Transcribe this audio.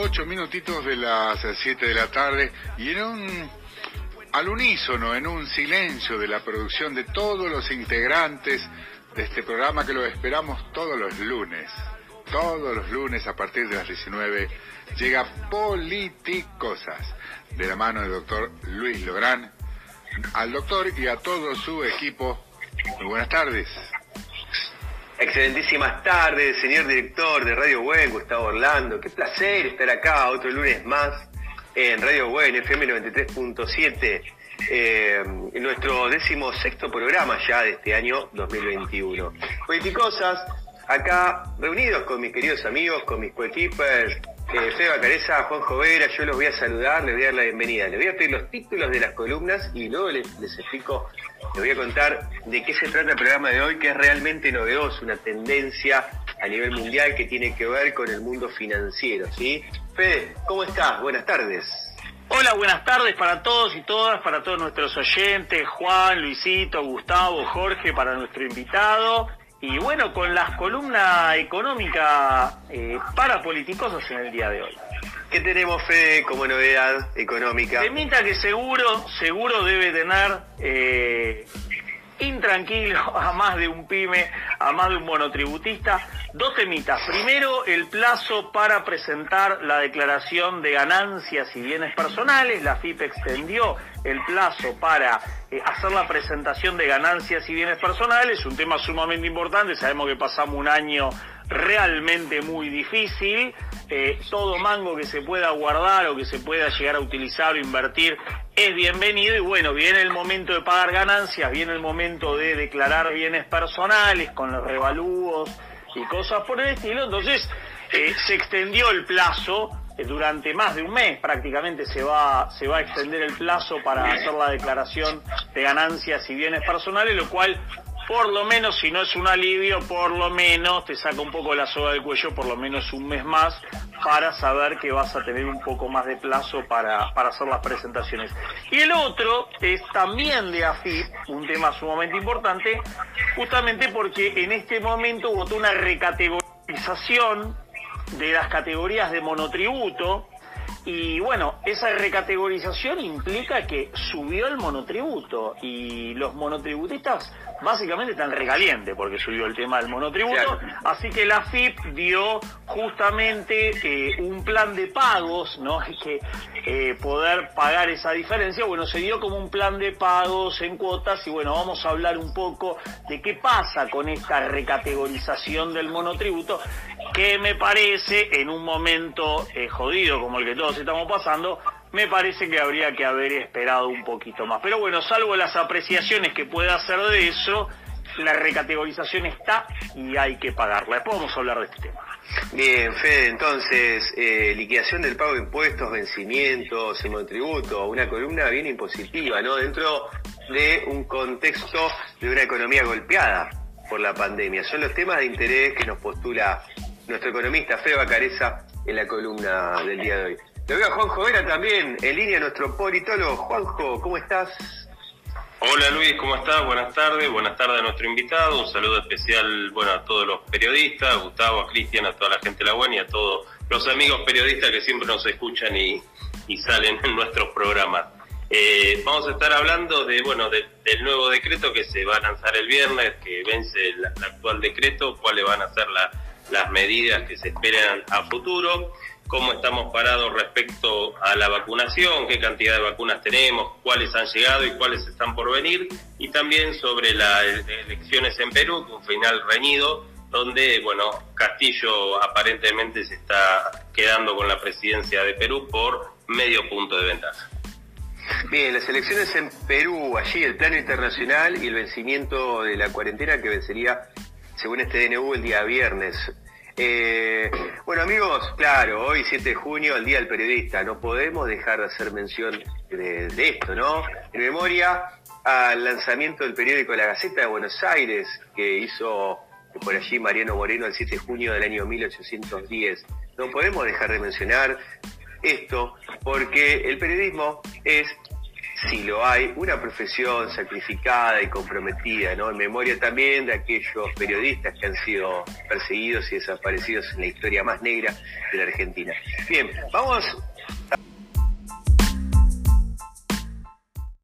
ocho minutitos de las siete de la tarde y en un al unísono, en un silencio de la producción de todos los integrantes de este programa que lo esperamos todos los lunes. Todos los lunes a partir de las 19 llega Politicosas de la mano del doctor Luis Lográn. Al doctor y a todo su equipo, muy buenas tardes. Excelentísimas tardes, señor director de Radio Buen, Gustavo Orlando. Qué placer estar acá otro lunes más en Radio Buen, FM 93.7, eh, nuestro décimo sexto programa ya de este año 2021. Politicosas, acá reunidos con mis queridos amigos, con mis coequippers, eh, Feba Careza, Juan Vera, yo los voy a saludar, les voy a dar la bienvenida. Les voy a pedir los títulos de las columnas y luego les, les explico, les voy a contar de qué se trata el programa de hoy, que es realmente novedoso, una tendencia a nivel mundial que tiene que ver con el mundo financiero, ¿sí? Fede, ¿cómo estás? Buenas tardes. Hola, buenas tardes para todos y todas, para todos nuestros oyentes, Juan, Luisito, Gustavo, Jorge, para nuestro invitado. Y bueno, con las columnas económicas eh, para politicosos en el día de hoy. ¿Qué tenemos, Fede, como novedad económica? Temita que seguro, seguro debe tener eh, intranquilo a más de un pyme, a más de un monotributista. Dos temitas. Primero, el plazo para presentar la declaración de ganancias y bienes personales. La FIP extendió el plazo para eh, hacer la presentación de ganancias y bienes personales. Un tema sumamente importante. Sabemos que pasamos un año realmente muy difícil. Eh, todo mango que se pueda guardar o que se pueda llegar a utilizar o invertir es bienvenido y bueno, viene el momento de pagar ganancias, viene el momento de declarar bienes personales con los revalúos y cosas por el estilo, entonces eh, se extendió el plazo eh, durante más de un mes prácticamente se va, se va a extender el plazo para hacer la declaración de ganancias y bienes personales, lo cual por lo menos, si no es un alivio, por lo menos te saca un poco la soga del cuello, por lo menos un mes más, para saber que vas a tener un poco más de plazo para, para hacer las presentaciones. Y el otro es también de AFIP, un tema sumamente importante, justamente porque en este momento votó una recategorización de las categorías de monotributo, y bueno, esa recategorización implica que subió el monotributo y los monotributistas básicamente están recalientes porque subió el tema del monotributo. Así que la FIP dio justamente eh, un plan de pagos, ¿no? que eh, poder pagar esa diferencia. Bueno, se dio como un plan de pagos en cuotas y bueno, vamos a hablar un poco de qué pasa con esta recategorización del monotributo que me parece en un momento eh, jodido como el que todos estamos pasando, me parece que habría que haber esperado un poquito más. Pero bueno, salvo las apreciaciones que pueda hacer de eso, la recategorización está y hay que pagarla. Después vamos a hablar de este tema. Bien, Fede, entonces, eh, liquidación del pago de impuestos, vencimientos, monotributo, una columna bien impositiva, ¿no? Dentro de un contexto de una economía golpeada por la pandemia. Son los temas de interés que nos postula nuestro economista Fede Bacareza en la columna del día de hoy. Lo veo a Juanjo Vera también, en línea nuestro politólogo. Juanjo, ¿cómo estás? Hola Luis, ¿cómo estás? Buenas tardes, buenas tardes a nuestro invitado, un saludo especial bueno, a todos los periodistas, a Gustavo, a Cristian, a toda la gente de la buena y a todos los amigos periodistas que siempre nos escuchan y, salen en nuestros programas. Eh, vamos a estar hablando de bueno del nuevo decreto que se va a lanzar el viernes, que vence el, actual decreto, cuáles van a ser las medidas que se esperan a futuro cómo estamos parados respecto a la vacunación, qué cantidad de vacunas tenemos, cuáles han llegado y cuáles están por venir, y también sobre las elecciones en Perú, un final reñido, donde, bueno, Castillo aparentemente se está quedando con la presidencia de Perú por medio punto de ventaja. Bien, las elecciones en Perú, allí el plano internacional y el vencimiento de la cuarentena que vencería, según este DNU, el día viernes. Eh, bueno amigos, claro, hoy 7 de junio, el Día del Periodista, no podemos dejar de hacer mención de, esto, ¿no? En memoria al lanzamiento del periódico La Gaceta de Buenos Aires, que hizo por allí Mariano Moreno el 7 de junio del año 1810. No podemos dejar de mencionar esto porque el periodismo es si lo hay, una profesión sacrificada y comprometida, ¿no? En memoria también de aquellos periodistas que han sido perseguidos y desaparecidos en la historia más negra de la Argentina. Bien, vamos